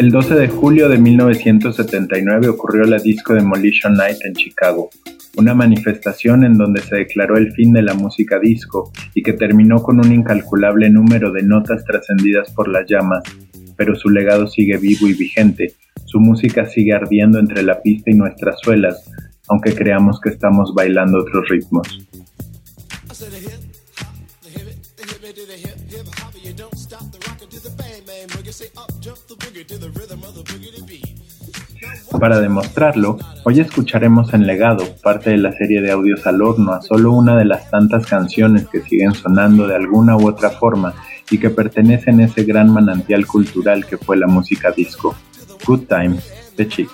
El 12 de julio de 1979 ocurrió la Disco Demolition Night en Chicago, una manifestación en donde se declaró el fin de la música disco y que terminó con un incalculable número de notas trascendidas por las llamas, pero su legado sigue vivo y vigente, su música sigue ardiendo entre la pista y nuestras suelas, aunque creamos que estamos bailando otros ritmos. Para demostrarlo, hoy escucharemos en legado parte de la serie de audios al horno a solo una de las tantas canciones que siguen sonando de alguna u otra forma y que pertenecen a ese gran manantial cultural que fue la música disco. Good Time, The Chick.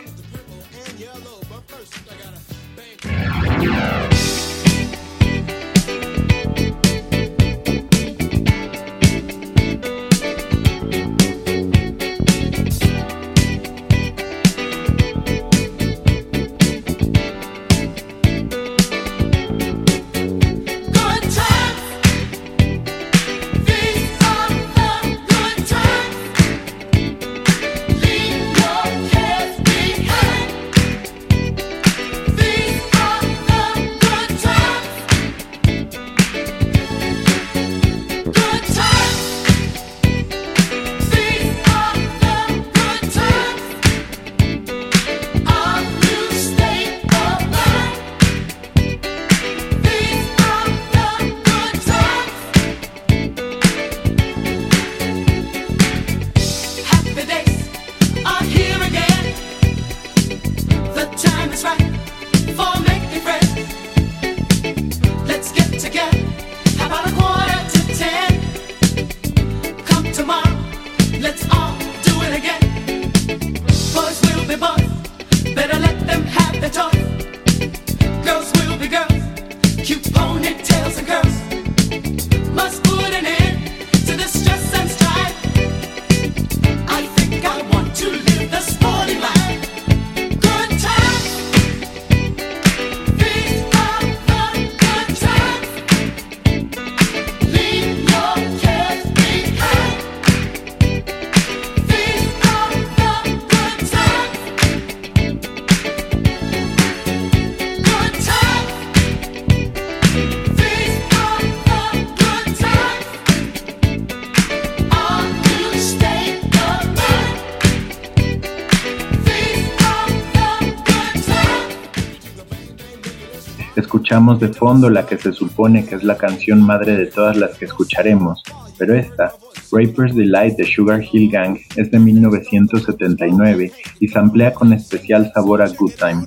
De fondo la que se supone que es la canción madre de todas las que escucharemos, pero esta, Raper's Delight de Sugar Hill Gang, es de 1979 y se amplía con especial sabor a Good Time.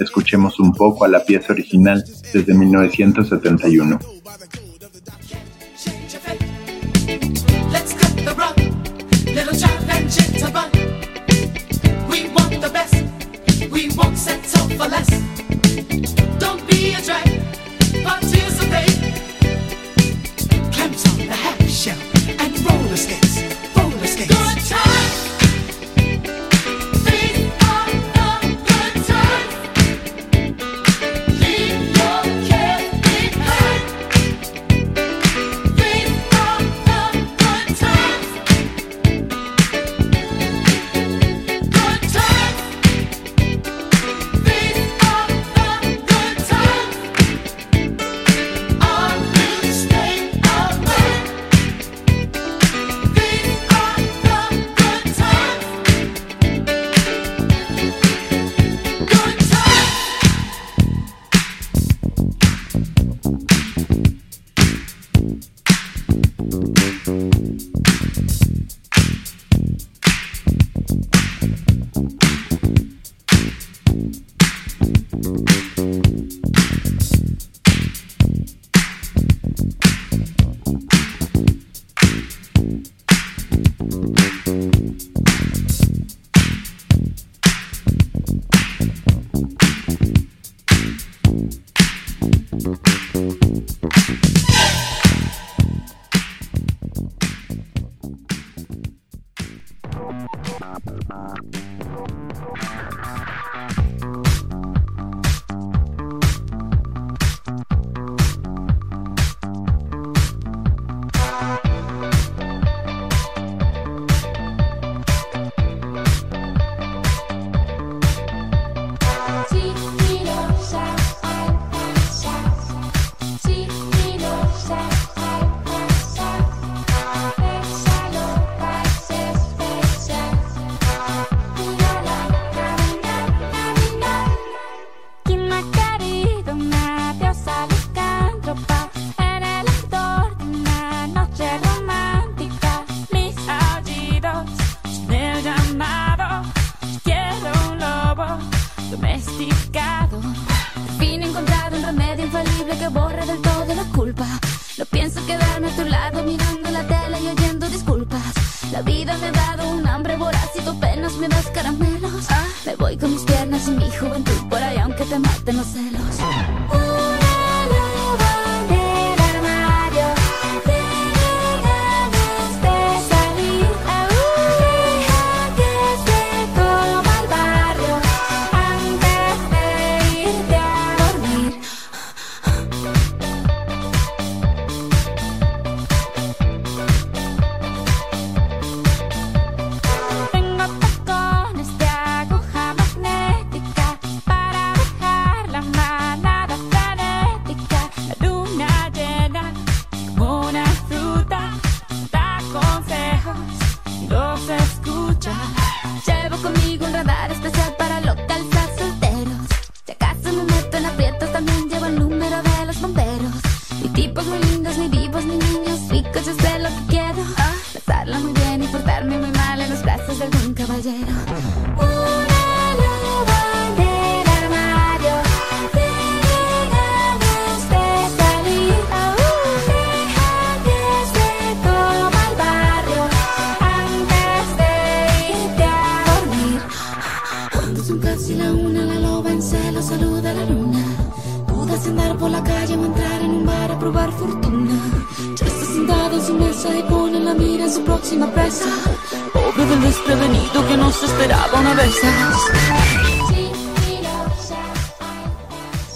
Escuchemos un poco a la pieza original desde 1971.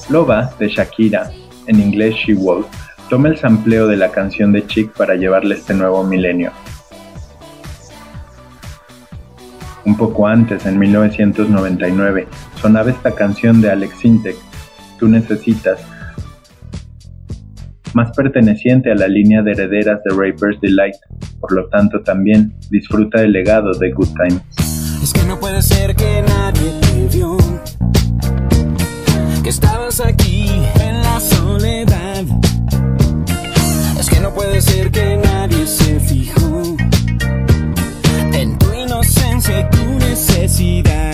Lova, de Shakira, en inglés She Wolf, toma el sampleo de la canción de Chick para llevarle este nuevo milenio. Un poco antes, en 1999, sonaba esta canción de Alex Sintek, Tú necesitas, más perteneciente a la línea de herederas de Rapper's Delight, por lo tanto también disfruta del legado de Good Times. Es que no puede ser que nadie te vio que estabas aquí en la soledad. Es que no puede ser que nadie se fijó en tu inocencia y tu necesidad.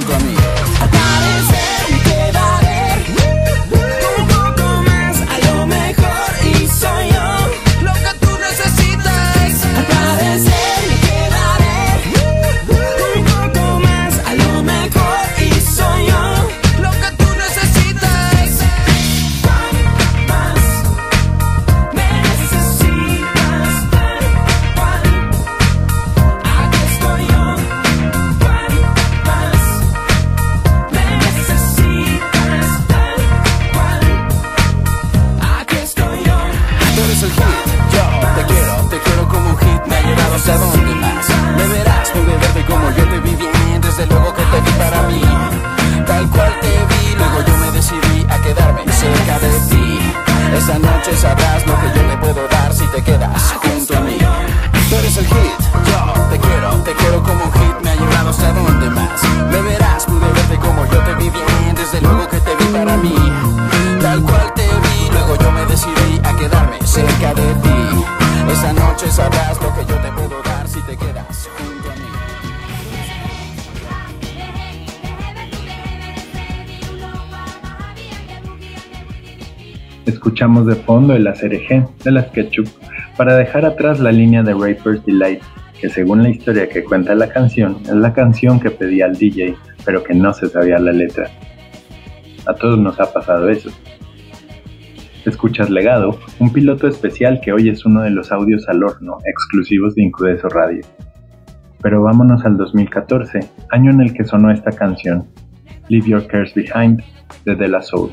yo te vi bien, desde luego que te vi para mí. Tal cual te vi, luego yo me decidí a quedarme cerca de ti. Esa noche sabrás lo que yo te puedo dar si te quedas junto a mí. Tú eres el hit, yo te quiero, te quiero como un hit, me ha llevado hasta donde más. Me verás, pude verte como yo te vi bien, desde luego que te vi para mí. Tal cual te vi, luego yo me decidí a quedarme cerca de ti. Esa noche sabrás lo que yo te puedo dar Escuchamos de fondo el ACRG de las Ketchup para dejar atrás la línea de Rapper's Delight, que según la historia que cuenta la canción, es la canción que pedía al DJ, pero que no se sabía la letra. A todos nos ha pasado eso. Escuchas Legado, un piloto especial que hoy es uno de los audios al horno exclusivos de Incudeso Radio. Pero vámonos al 2014, año en el que sonó esta canción, Leave Your Cares Behind, de De Soul.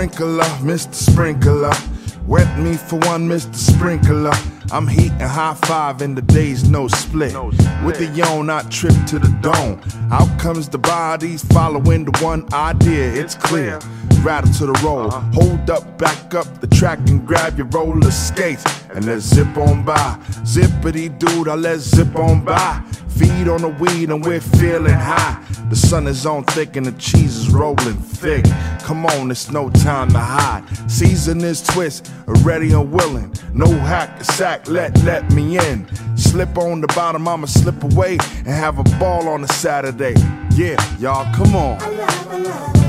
Sprinkler, Mr. Sprinkler. Wet me for one, Mr. Sprinkler. I'm heating high five in the days no split. With the yawn, I trip to the dome. Out comes the bodies following the one idea. It's clear. Rattle to the roll. Uh-huh. Hold up, back up the track and grab your roller skates. And let's zip on by. Zippity dude, I let's zip on by. Feed on the weed and we're feeling high. The sun is on thick and the cheese is rolling thick. Come on, it's no time to hide. Season is twist, ready and willing. No hack, sack, let let me in. Slip on the bottom, I'ma slip away and have a ball on a Saturday. Yeah, y'all, come on.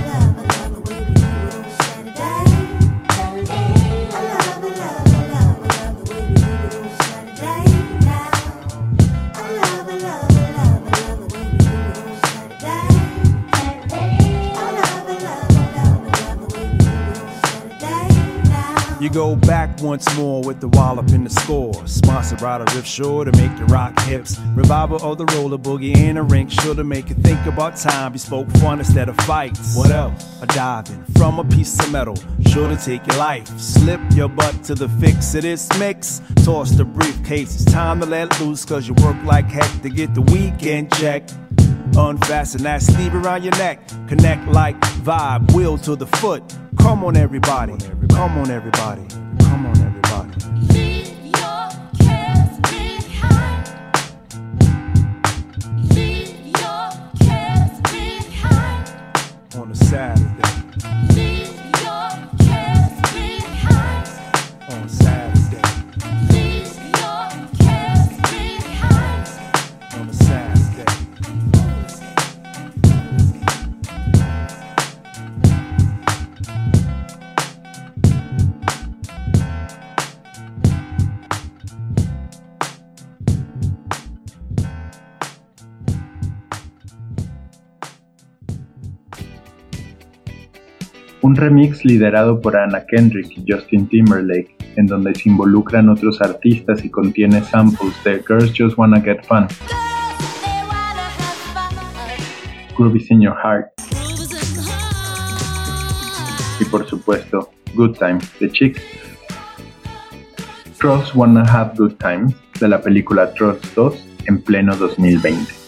You go back once more with the wallop in the score. Sponsored by the Riff Shore to make the rock hips. Revival of the roller boogie in a rink, sure to make you think about time. Bespoke fun instead of fights. What else? A diving from a piece of metal, sure to take your life. Slip your butt to the fix of this mix. Toss the briefcase, it's time to let loose, cause you work like heck to get the weekend check. Unfasten that sleeve around your neck. Connect like vibe, wheel to the foot. Come on, everybody. Come on, everybody. Un remix liderado por Anna Kendrick y Justin Timberlake, en donde se involucran otros artistas y contiene samples de Girls Just Wanna Get Fun. Groovy's in Your Heart y por supuesto Good Time de Chicks. Trolls Wanna Have Good Times de la película Trolls 2 en pleno 2020.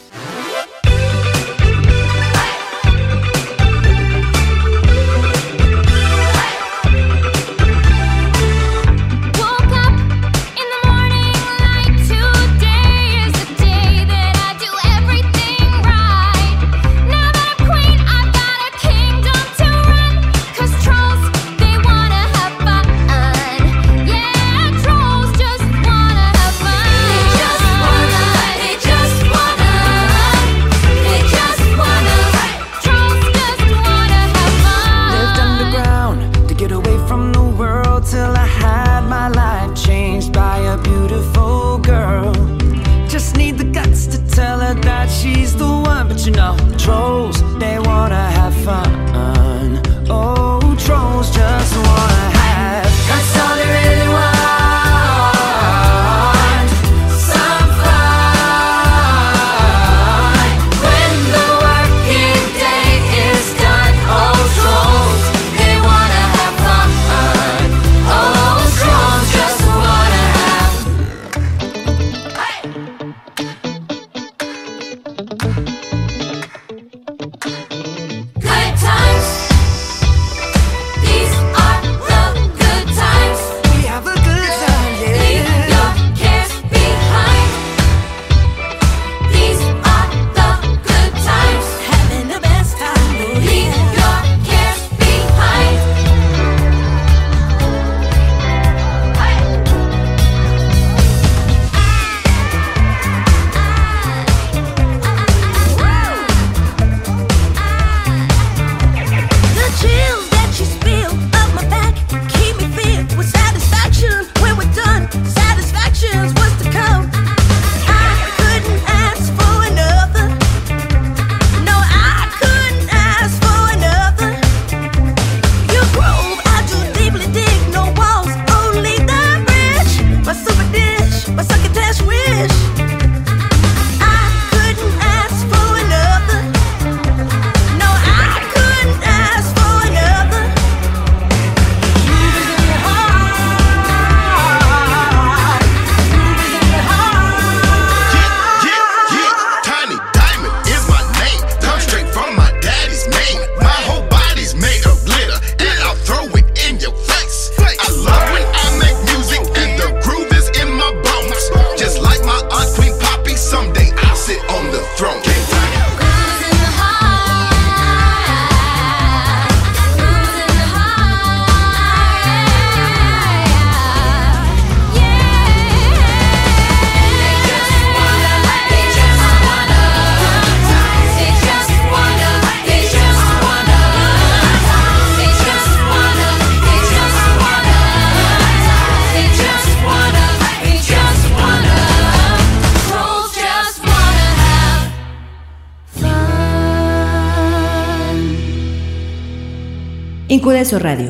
Incudeso Radio.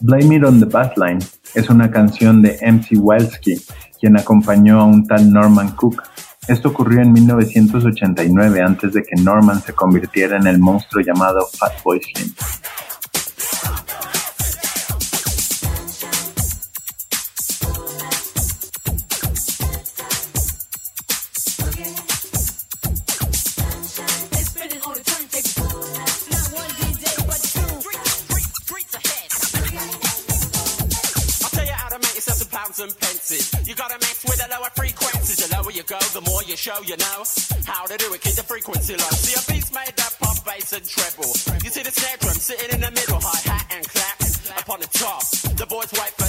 Blame It on the Bassline es una canción de MC Welsky, quien acompañó a un tal Norman Cook. Esto ocurrió en 1989, antes de que Norman se convirtiera en el monstruo llamado Fatboy Slim. Show you know how to do it. Keep the frequency low. See a beat's made up of bass and treble. You see the snare drum sitting in the middle, hi hat and clap. Up on the top, the boys wait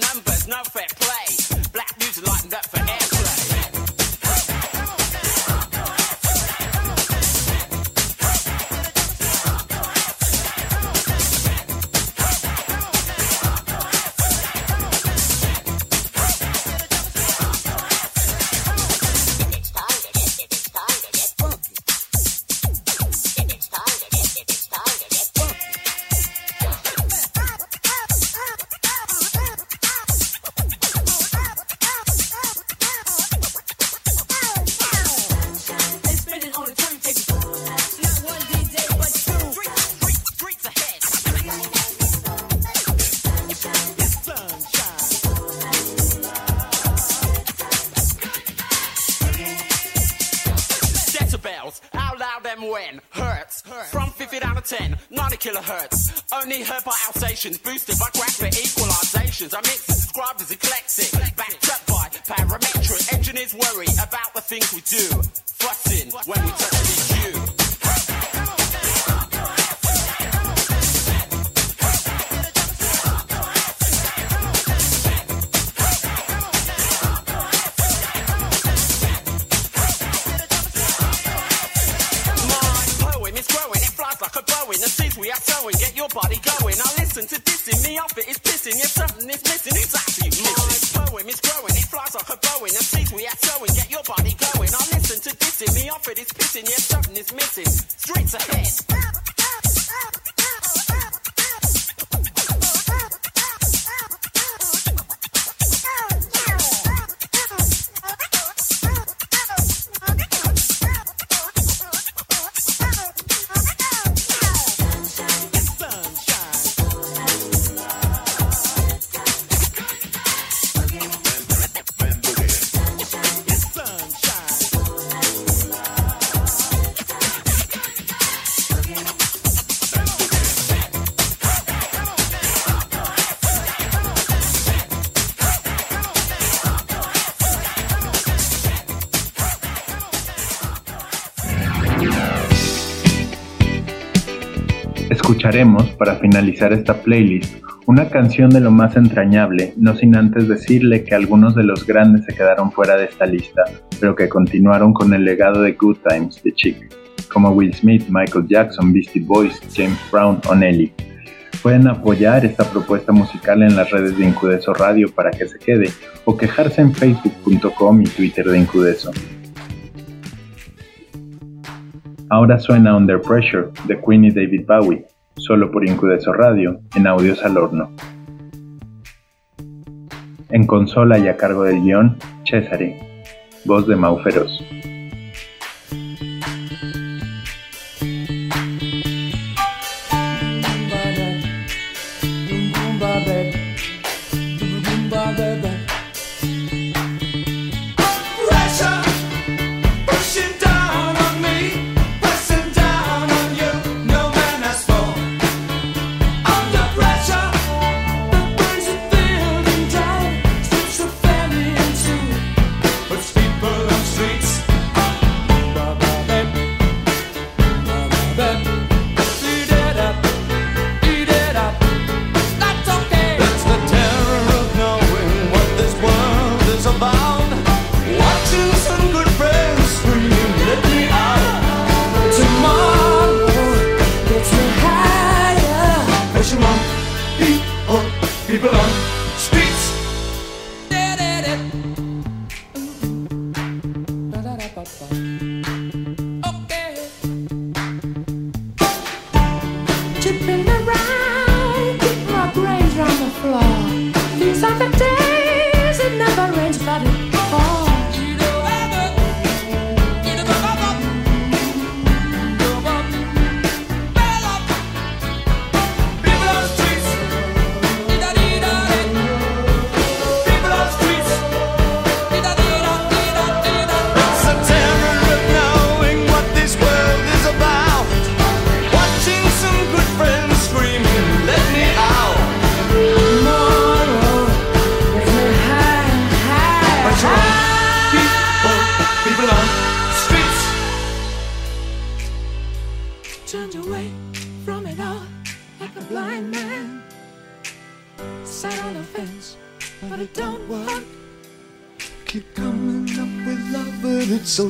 numbers, no fair play. Kilohertz. Only heard by Alsatians, boosted by graphic equalizations. I mix described as eclectic, backed up by parametric. Engineers worry about the things we do, fussing when we touch the EQ. Dissing me off it is pissing. If something is missing, it's actually missing. My poem is growing, it flies like a Boeing. And sees we are sewing, get your body going. I listen to dissing me off it is pissing. If something is missing, streets ahead. Escucharemos, para finalizar esta playlist, una canción de lo más entrañable, no sin antes decirle que algunos de los grandes se quedaron fuera de esta lista, pero que continuaron con el legado de Good Times de Chick, como Will Smith, Michael Jackson, Beastie Boys, James Brown o Nelly. Pueden apoyar esta propuesta musical en las redes de Incudeso Radio para que se quede o quejarse en facebook.com y Twitter de Incudeso. Ahora suena Under Pressure de Queen y David Bowie, solo por Incudeso Radio, en audios al horno. En consola y a cargo del guion, Cesare, voz de Mau Feroz.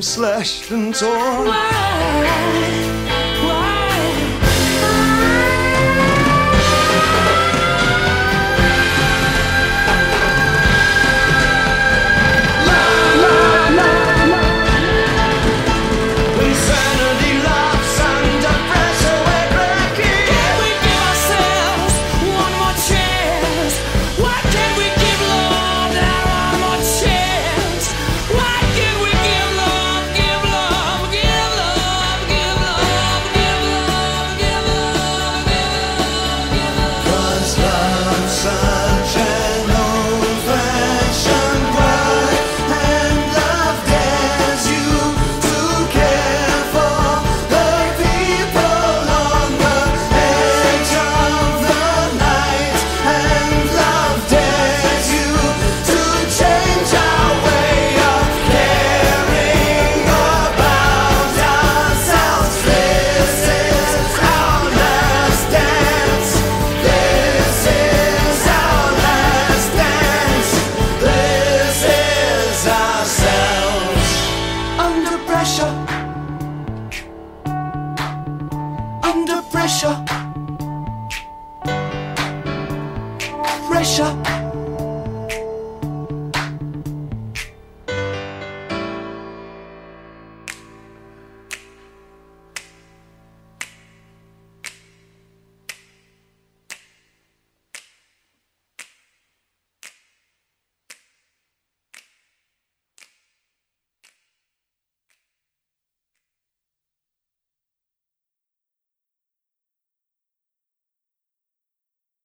Slashed and torn.